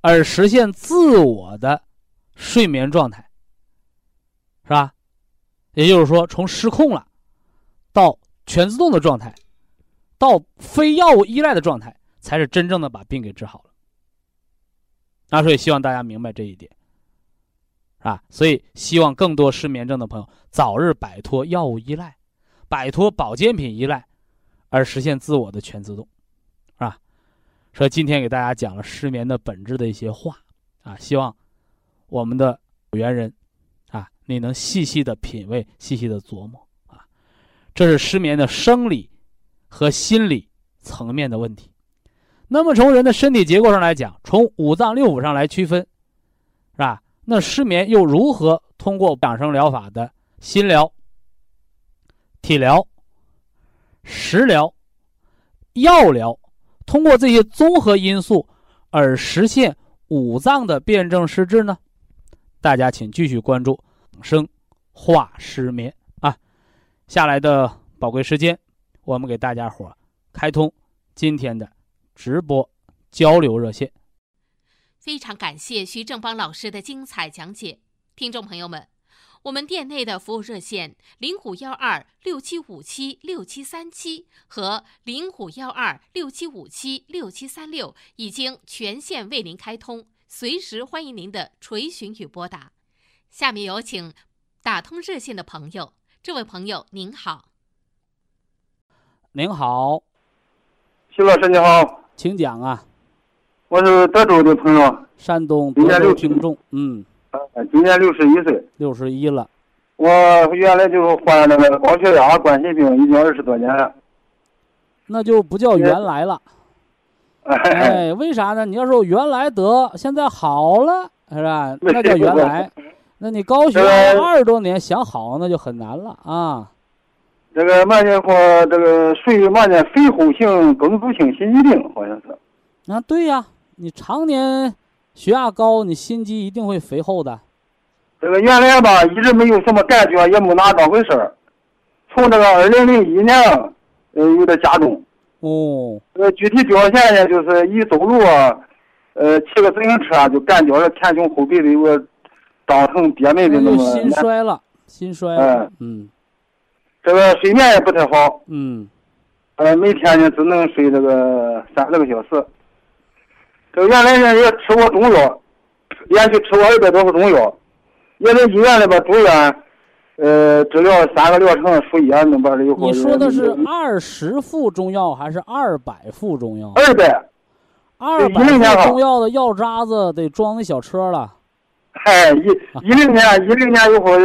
Speaker 1: 而实现自我的睡眠状态，是吧？也就是说，从失控了到全自动的状态，到非药物依赖的状态，才是真正的把病给治好了。那所以希望大家明白这一点，啊，所以希望更多失眠症的朋友早日摆脱药物依赖，摆脱保健品依赖，而实现自我的全自动，所以今天给大家讲了失眠的本质的一些话，啊，希望我们的有缘人，啊，你能细细的品味，细细的琢磨，啊，这是失眠的生理和心理层面的问题。那么从人的身体结构上来讲，从五脏六腑上来区分，是吧？那失眠又如何通过养生疗法的心疗、体疗、食疗、药疗，通过这些综合因素而实现五脏的辩证施治呢？大家请继续关注“生化失眠”啊！下来的宝贵时间，我们给大家伙开通今天的。直播交流热线，
Speaker 3: 非常感谢徐正邦老师的精彩讲解。听众朋友们，我们店内的服务热线零五幺二六七五七六七三七和零五幺二六七五七六七三六已经全线为您开通，随时欢迎您的垂询与拨打。下面有请打通热线的朋友，这位朋友您好。
Speaker 1: 您好，
Speaker 4: 徐老师你好。
Speaker 1: 请讲啊！
Speaker 4: 我是德州的朋友，
Speaker 1: 山东德州听众。嗯，
Speaker 4: 今年六十一岁，
Speaker 1: 六十一了。
Speaker 4: 我原来就患那个高血压、冠心病，已经二十多年了。
Speaker 1: 那就不叫原来了。哎，为啥呢？你要说原来得，现在好了，是吧？那叫原来。那你高血压二十多年，想好那就很难了啊。
Speaker 4: 这个慢性或这个属于嘛呢？肥厚性梗阻性心肌病好像是。
Speaker 1: 啊，对呀，你常年血压高，你心肌一定会肥厚的。
Speaker 4: 这个原来吧，一直没有什么感觉，也没拿当回事儿。从这个二零零一年，呃，有点加重。
Speaker 1: 哦。
Speaker 4: 呃，具体表现呢，就是一走路，呃，骑个自行车就感觉前胸后背的有个胀疼憋闷的那么。
Speaker 1: 心衰了，心衰了。嗯。
Speaker 4: 这个睡眠也不太好，
Speaker 1: 嗯，
Speaker 4: 呃，每天呢只能睡这个三四个小时。这原来呢也吃过中药，连续吃过二百多副中药，也在医院里边住院，呃，治疗三个疗程输液那边的以后。
Speaker 1: 你说的是二十副中药还是二百副中药？
Speaker 4: 二百。
Speaker 1: 二百副中药的药渣子得装那小车了。
Speaker 4: 嗨，一一零年一零年以后，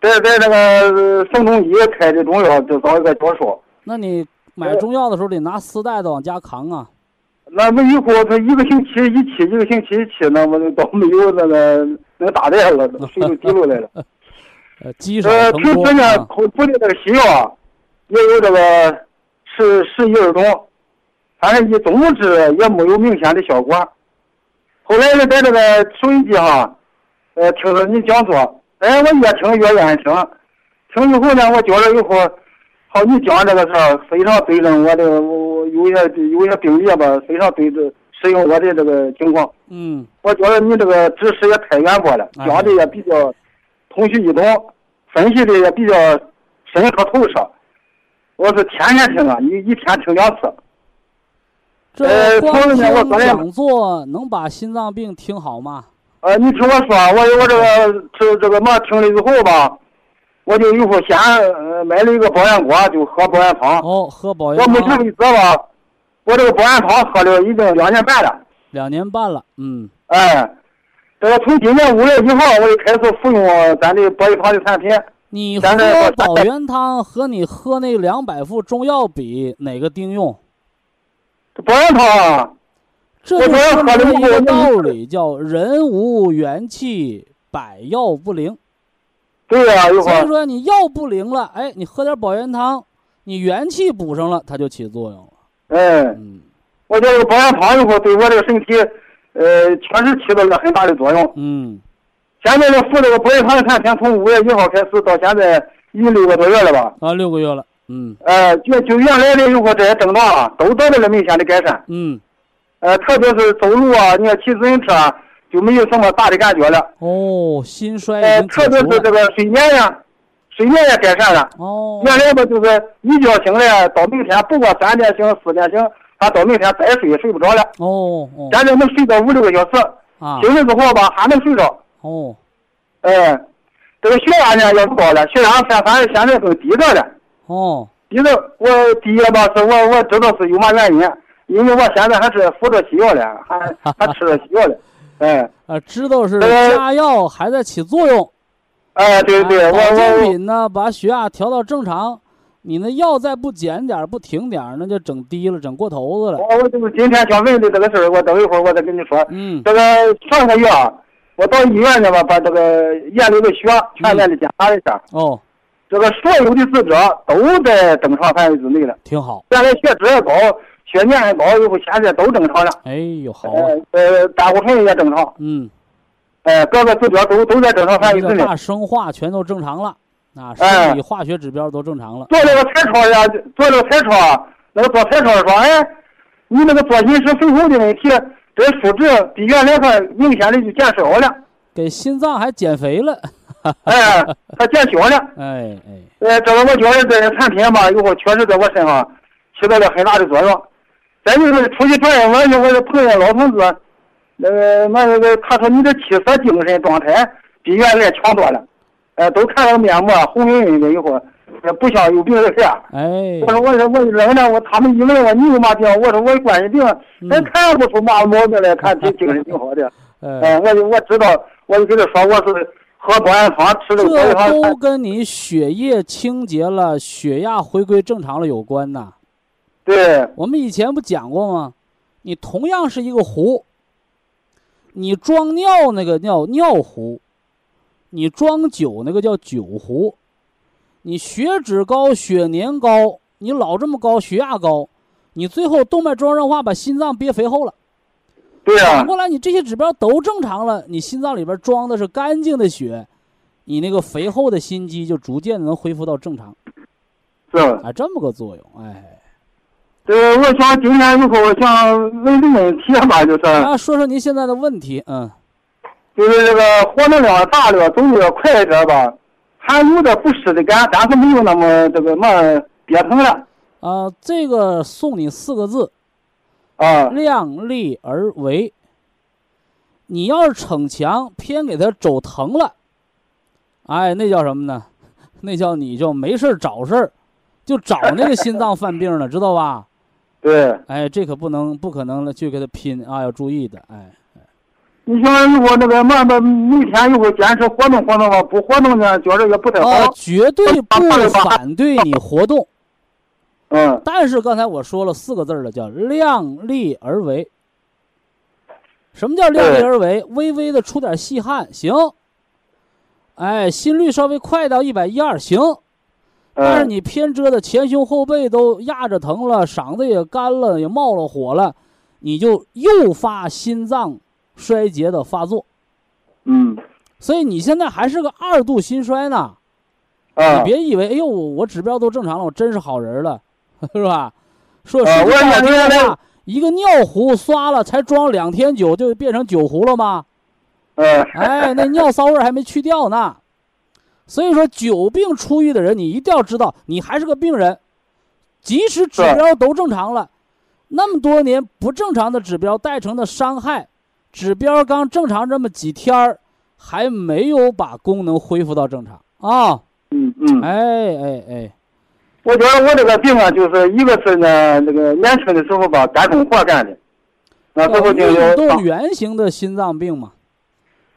Speaker 4: 在在那个省中医开的中药，就找一个教授。
Speaker 1: 那你买中药的时候得拿丝带子往家扛啊。
Speaker 4: 那么以后他一个星期一去，一个星期一期，那么都没有那个那个大袋了，水都滴落来了。(laughs)
Speaker 1: 呃。
Speaker 4: 平时呢，口服的那个西药啊也有这个十十一二种，反正你总之也没有明显的效果。后来呢，在这个收音机上，呃，听了你讲座，哎，我越听越愿意听。听以后呢，我觉着以后，好，你讲这个事儿非常对症，我的我有些有些病例吧，非常对这适应我的这个情况。
Speaker 1: 嗯。
Speaker 4: 我觉得你这个知识也太渊博了，讲的也比较。通俗易懂，分析的也比较深刻透彻。我是天天听啊，一一天听两次。
Speaker 1: 这光听讲座能把心脏病听好吗？
Speaker 4: 呃，你听我说，我我这个这这个嘛听了以后吧，我就以后先呃买了一个保元锅，就喝保元汤。
Speaker 1: 哦，喝保元汤。
Speaker 4: 我目前为止吧，我这个保元汤喝了已经两年半了。
Speaker 1: 两年半了，嗯。
Speaker 4: 哎。这个从今年五月一号我就开始服用咱的保元汤的产品。
Speaker 1: 你喝保元汤和你喝那两百副中药比，哪个顶用？
Speaker 4: 保元汤。
Speaker 1: 这就说明一个道理，叫人无元气，百药不灵。
Speaker 4: 对呀，
Speaker 1: 所以说你药不灵了，哎，你喝点保元汤，你元气补上了，它就起作用了。
Speaker 4: 嗯，我觉得保元汤以后对我这个身体。呃，确实起到了很大的作用。
Speaker 1: 嗯，
Speaker 4: 现在这服这个保益堂的产品，从五月一号开始到现在已经六个多月了吧？
Speaker 1: 啊，六个月了。嗯。
Speaker 4: 呃，就就原来的以后这些症状啊，都得到了明显的改善。
Speaker 1: 嗯。
Speaker 4: 呃，特别是走路啊，你看骑自行车就没有什么大的感觉了。
Speaker 1: 哦，心衰。
Speaker 4: 呃，特别是这个睡眠呀，睡眠也改善了。哦。原来吧，就是一觉醒来到明天，不管三点醒四点醒。他到明天再睡也睡不着了。哦哦。现在能睡到五六个小时。啊。醒了之后吧，还能睡着。
Speaker 1: 哦。
Speaker 4: 哎，这个血压呢要高了，血压反反正现在更低着了。
Speaker 1: 哦。
Speaker 4: 低着，我低了吧？是我我知道是有嘛原因，因为我现在还是服着西药了，还 (laughs) 还吃着西药了。哎。
Speaker 1: 啊，知道是加药还在起作用。
Speaker 4: 哎，对对，我
Speaker 1: 保健品呢，把血压调到正常。你那药再不减点不停点那就整低了，整过头子了。
Speaker 4: 我我就是今天想问的这个事儿，我等一会儿我再跟你说。
Speaker 1: 嗯。
Speaker 4: 这个上个月啊我到医院去吧，把这个眼里的血，全面的检查一下。
Speaker 1: 哦。
Speaker 4: 这个所有的指标都在正常范围之内了。
Speaker 1: 挺好。
Speaker 4: 原来血脂也高，血粘也高，以后现在都正常了。
Speaker 1: 哎呦，好
Speaker 4: 啊。呃，胆固醇也正常。
Speaker 1: 嗯。
Speaker 4: 哎，各个指标都都在正常范围之内。
Speaker 1: 大生化全都正常了。啊，生理化学指标都正常了。
Speaker 4: 做那个彩超呀，做那个彩超，那个做彩超说，哎，你那个做饮食肥厚的问题，这数值比原来还明显的就减少了。
Speaker 1: 给心脏还减肥了。(laughs)
Speaker 4: 哎，还减小了。(laughs)
Speaker 1: 哎哎。
Speaker 4: 呃，这个我觉得这个产品吧，以后确实在我身上起到了很大的作用。再就是出去转悠，我有我的朋友老同志，那个那那个他说你这气色精神状态比原来强多了。呃，都看了面膜，红晕晕的，以后也不像有病的事
Speaker 1: 哎，
Speaker 4: 我说，我说，我扔了，我他们一问我你有嘛病？我说我冠心病，咱看不出嘛毛病来，看 (laughs) 挺精神挺好的。哎，我就我知道，我就跟他说我是喝保安汤，吃的
Speaker 1: 都跟你血液清洁了，血压回归正常了有关呐。
Speaker 4: 对。
Speaker 1: 我们以前不讲过吗？你同样是一个壶，你装尿那个尿尿壶。你装酒那个叫酒壶，你血脂高、血粘高，你老这么高，血压高，你最后动脉粥样硬化，把心脏憋肥厚了。
Speaker 4: 对呀。
Speaker 1: 反过来，你这些指标都正常了，你心脏里边装的是干净的血，你那个肥厚的心肌就逐渐能恢复到正常。
Speaker 4: 是。
Speaker 1: 啊，这么个作用，哎。
Speaker 4: 呃，我想今天以后想问个问题吧，就是。
Speaker 1: 啊，说说您现在的问题，嗯。
Speaker 4: 就是这个活动量大了，走的快一点吧，还有点不适的感，但是没有那么这个嘛憋疼了。
Speaker 1: 啊，这个送你四个字，
Speaker 4: 啊，
Speaker 1: 量力而为。你要是逞强，偏给他走疼了，哎，那叫什么呢？(laughs) 那叫你就没事找事儿，就找那个心脏犯病了，知道吧？
Speaker 4: 对，
Speaker 1: 哎，这可不能不可能了去给他拼啊，要注意的，哎。
Speaker 4: 你像如果那个慢慢每天一会坚持活动活动吧，不活动呢，觉着也不太好。
Speaker 1: 啊，绝对不反对你活动。
Speaker 4: 嗯。(laughs)
Speaker 1: 但是刚才我说了四个字了，叫量力而为。什么叫量力而为？微微的出点细汗行。哎，心率稍微快到一百一二行。但是你偏折的前胸后背都压着疼了，嗓子也干了，也冒了火了，你就诱发心脏。衰竭的发作，
Speaker 4: 嗯，
Speaker 1: 所以你现在还是个二度心衰呢，
Speaker 4: 啊，
Speaker 1: 你别以为哎呦我指标都正常了，我真是好人了，(laughs) 是吧？说
Speaker 4: 实
Speaker 1: 话，一个尿壶刷了才装两天酒就变成酒壶了吗？(laughs) 哎，那尿骚味还没去掉呢。所以说，久病初愈的人，你一定要知道，你还是个病人，即使指标都正常了，那么多年不正常的指标带成的伤害。指标刚正常这么几天儿，还没有把功能恢复到正常啊。
Speaker 4: 嗯嗯。
Speaker 1: 哎哎哎，
Speaker 4: 我觉得我这个病啊，就是一个是呢，那个年轻的时候吧，干重活干的，那时候就
Speaker 1: 运动源型的心脏病嘛。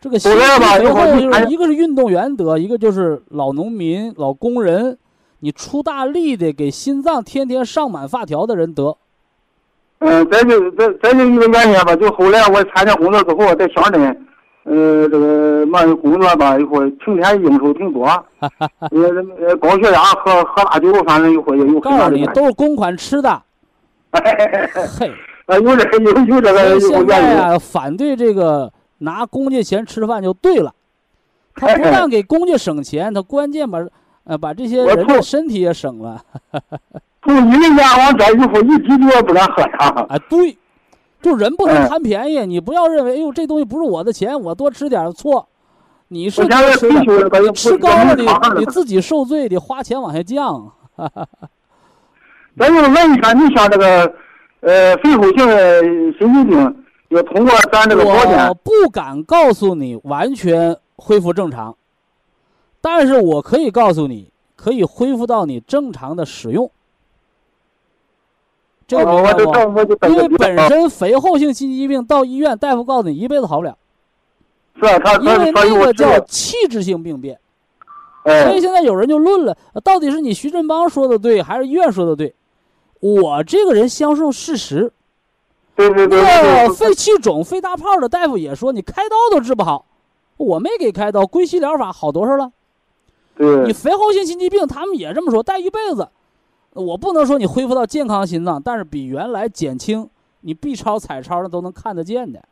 Speaker 1: 这个心肺后就是一个是运动员得，一个就是老农民、老工人，你出大力的给心脏天天上满发条的人得。
Speaker 4: 嗯，再就再再就一个原因吧，就后来我参加工作之后，在乡镇，呃，这个忙工作吧，一会儿成天应酬挺多，(laughs) 呃呃，高血压喝喝大酒，反正一会儿也有。
Speaker 1: 告诉你，都是公款吃的。(laughs) 嘿，
Speaker 4: 啊，有这有有这个
Speaker 1: 现在啊，反对这个拿公家钱吃饭就对了。他不但给公家省钱，他关键把呃把这些人的身体也省了。
Speaker 4: 从你们家往这以后一滴酒也不敢喝茶！
Speaker 1: 哎，对，就人不能贪便宜，你不要认为，哎呦，这东西不是我的钱，我多吃点错。你是多吃的，吃高了你你自己受罪，得花钱往下降。
Speaker 4: 咱就问一下，你像这个呃肺后型心肌病，要通过咱这个保险，
Speaker 1: 我不敢告诉你完全恢复正常，但是我可以告诉你，可以恢复到你正常的使用。这个明白不？因为本身肥厚性心肌病到医院，大夫告诉你一辈子好不了。
Speaker 4: 是啊，他
Speaker 1: 因为那个叫器质性病变。所以现在有人就论了，到底是你徐振邦说的对，还是医院说的对？我这个人相信事实。
Speaker 4: 对对对。
Speaker 1: 那个肺气肿、肺大泡的大夫也说，你开刀都治不好。我没给开刀，归西疗法好多少了？
Speaker 4: 对。
Speaker 1: 你肥厚性心肌病，他们也这么说，带一辈子。我不能说你恢复到健康心脏，但是比原来减轻，你 B 超、彩超的都能看得见的，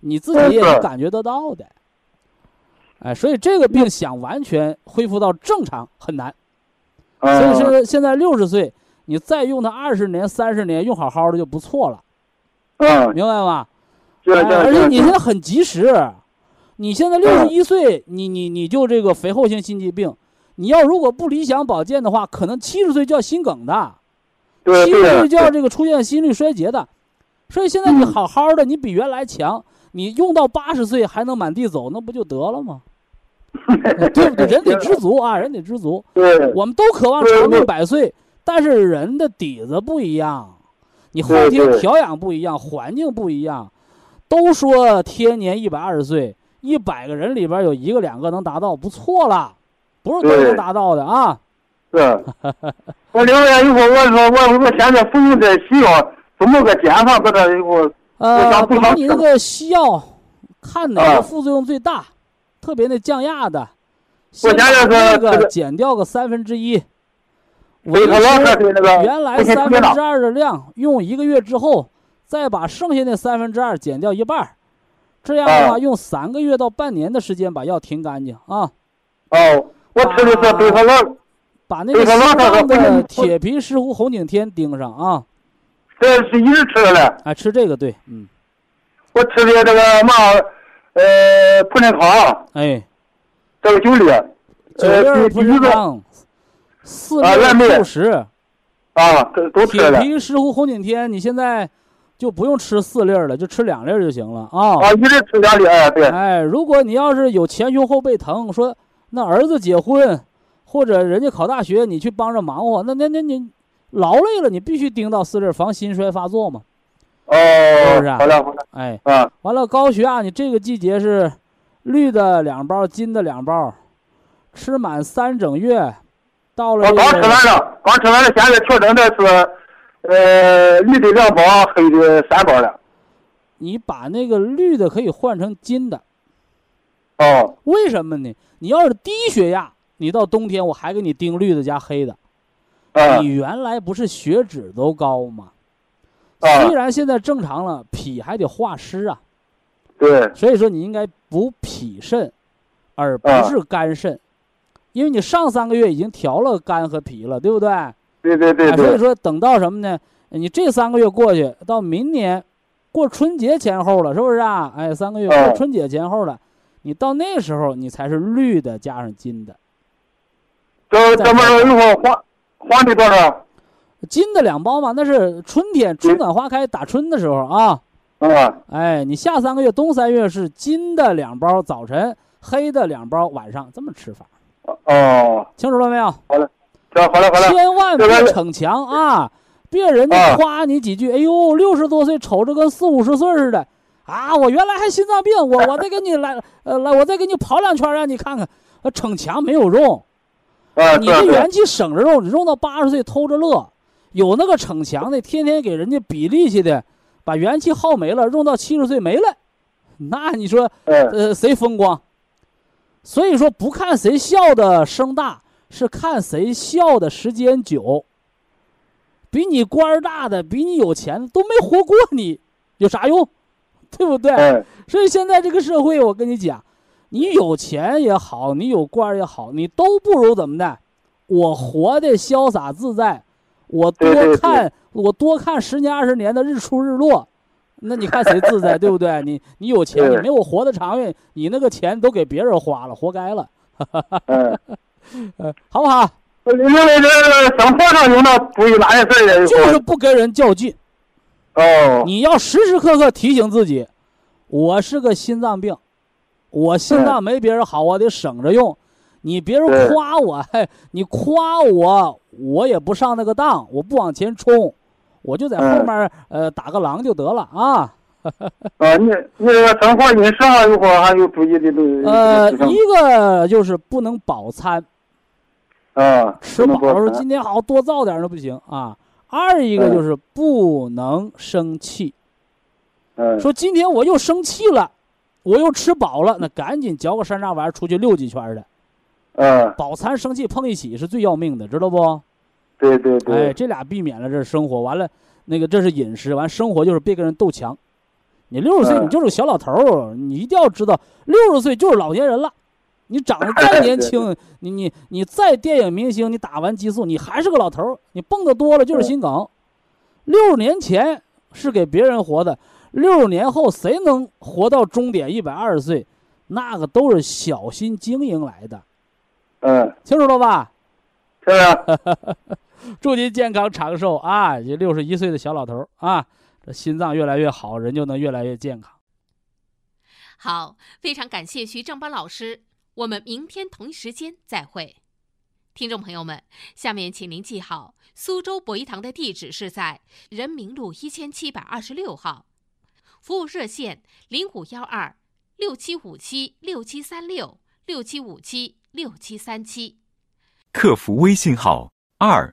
Speaker 1: 你自己也能感觉得到的。哎，所以这个病想完全恢复到正常很难。所以说现在六十岁，你再用它二十年、三十年，用好好的就不错了。
Speaker 4: 嗯，
Speaker 1: 明白吗？而且你现在很及时，你现在六十一岁，你你你就这个肥厚性心肌病。你要如果不理想保健的话，可能七十岁就要心梗的，七十岁就要这个出现心率衰竭的，所以现在你好好的，你比原来强，你用到八十岁还能满地走，那不就得了吗？(laughs) 对不对？人得知足啊，人得知足。
Speaker 4: 对，
Speaker 1: 我们都渴望长命百岁，但是人的底子不一样，你后天调养不一样，环境不一样。都说天年一百二十岁，一百个人里边有一个两个能达到，不错了。不是都能达到的啊！
Speaker 4: 是，(laughs) 我两个月以后，我说我我现在服用这西药，怎么个减法？搁这以后，
Speaker 1: 呃，把你那个西药看哪个副作用最大，特别那降压的，
Speaker 4: 先把
Speaker 1: 那个减掉个三分之一，维持原来三分之二的量，用一个月之后，再把剩下那三分之二减掉一半这样的话，用三个月到半年的时间把药停干净啊！
Speaker 4: 哦。我吃的是贝壳乐，
Speaker 1: 把那个西藏的铁皮石斛红景天盯上啊！
Speaker 4: 这是一直吃的嘞。
Speaker 1: 哎，吃这个对，嗯。
Speaker 4: 我吃的这个嘛，呃，普林康。
Speaker 1: 哎。
Speaker 4: 这个酒粒。
Speaker 1: 九粒普林康。四粒六十。
Speaker 4: 啊，都吃
Speaker 1: 了。铁皮石斛红景天，你现在就不用吃四粒了，就吃两粒就行了啊。
Speaker 4: 啊，一粒吃两粒，哎，对。
Speaker 1: 哎，如果你要是有前胸后背疼，说。那儿子结婚，或者人家考大学，你去帮着忙活，那那那你劳累了，你必须盯到四粒，防心衰发作嘛。
Speaker 4: 哦，
Speaker 1: 是不是
Speaker 4: 好的好的，
Speaker 1: 哎，
Speaker 4: 啊，
Speaker 1: 完了高血压，你这个季节是绿的两包，金的两包，吃满三整月，到了
Speaker 4: 我刚吃完了，刚吃完了，现在调整的是，呃，绿的两包，黑的三包了。
Speaker 1: 你把那个绿的可以换成金的，
Speaker 4: 哦，
Speaker 1: 为什么呢？你要是低血压，你到冬天我还给你盯绿的加黑的，
Speaker 4: 嗯
Speaker 1: 你原来不是血脂都高吗？
Speaker 4: 啊
Speaker 1: 虽，然现在正常了，脾还得化湿啊，
Speaker 4: 对，
Speaker 1: 所以说你应该补脾肾，而不
Speaker 4: 啊
Speaker 1: 是肝肾，因为你上三个月已经调了肝和脾了，对不对？
Speaker 4: 对对对
Speaker 1: 啊，所以，说等到什么呢？你这三个月过去，到明年过春节前后了，是不是啊？哎，三个月
Speaker 4: 嗯
Speaker 1: 过春节前后了，你到那时候你才是绿的加上金的，
Speaker 4: 这这么说以后黄黄的多少？
Speaker 1: 金的两包嘛，那是春天春暖花开打春的时候啊。
Speaker 4: 啊，
Speaker 1: 哎，你下三个月冬三月是金的两包早晨，黑的两包晚上，这么吃法，
Speaker 4: 哦，
Speaker 1: 清楚了没有？
Speaker 4: 这好了好了，
Speaker 1: 千万
Speaker 4: 这个
Speaker 1: 别逞强啊！别人家
Speaker 4: 啊
Speaker 1: 夸你几句，哎呦，六十多岁瞅着跟四五十岁似的啊！我原来还心脏病，我 (laughs) 我再给你来，呃，来，我再给你跑两圈，让你看看，呃，逞强没有用，
Speaker 4: 啊，
Speaker 1: 你这元气省着用，你用到八十岁偷着乐。有那个逞强的，天天给人家比力气的，把元气耗没了，用到七十岁没了，那你说
Speaker 4: 嗯
Speaker 1: 呃，谁风光？所以说，不看谁笑的声大，是看谁笑的时间久。比你官儿大的，比你有钱的都没活过你，有啥用？(laughs) 对不对？
Speaker 4: 嗯
Speaker 1: 所以现在这个社会，我跟你讲，你有钱也好，你有官儿也好，你都不如怎么的？我活的潇洒自在，我多看我多看十年二十年的日出日落，那你看谁自在，对不对？你你有钱，你没有活得长远，你那个钱都给别人花了，活该了，
Speaker 4: 嗯，(laughs)
Speaker 1: 呃，好不好？
Speaker 4: 因为这生活上有那不一哪些事儿
Speaker 1: 就是不跟人较劲，
Speaker 4: 哦，
Speaker 1: 你要时时刻刻提醒自己，我是个心脏病，我心脏没别人好，我得省着用。你别人夸我，嘿，你夸我，我也不上那个当，我不往前冲，我就在后面、呃打个狼就得了啊。
Speaker 4: 啊，你你这个上有会还有注意的都
Speaker 1: 呃，一个就是不能饱餐，
Speaker 4: 啊，
Speaker 1: 吃饱了说今天好多造点儿那不行啊。二一个
Speaker 4: 嗯
Speaker 1: 就是不能生气，
Speaker 4: 嗯
Speaker 1: 说今天我又生气了，我又吃饱了，那赶紧嚼个山楂丸出去溜几圈儿的。
Speaker 4: 嗯，
Speaker 1: 饱餐生气碰一起是最要命的，知道不？
Speaker 4: 对对对
Speaker 1: 哎，
Speaker 4: 对，
Speaker 1: 这俩避免了，这是生活。完了，那个这是饮食，完生活就是别跟人斗强。你六十岁，
Speaker 4: 嗯
Speaker 1: 你就是个小老头儿，你一定要知道，六十岁就是老年人了。你长得再年轻，你你你再电影明星，你打完激素，你还是个老头儿。你蹦的多了就是心梗。六十年前是给别人活的，六十年后谁能活到终点一百二十岁？那个都是小心经营来的，
Speaker 4: 嗯，
Speaker 1: 清楚了吧？
Speaker 4: 是啊，(laughs)
Speaker 1: 祝您健康长寿啊！这六十一岁的小老头儿啊，这心脏越来越好，人就能越来越健康。
Speaker 3: 好，非常感谢徐正邦老师，我们明天同一时间再会。听众朋友们，下面请您记好，苏州博一堂的地址是在人民路一千七百二十六号，服务热线零五幺二六七五七六七三六六七五七六七三七。
Speaker 5: 客服微信号二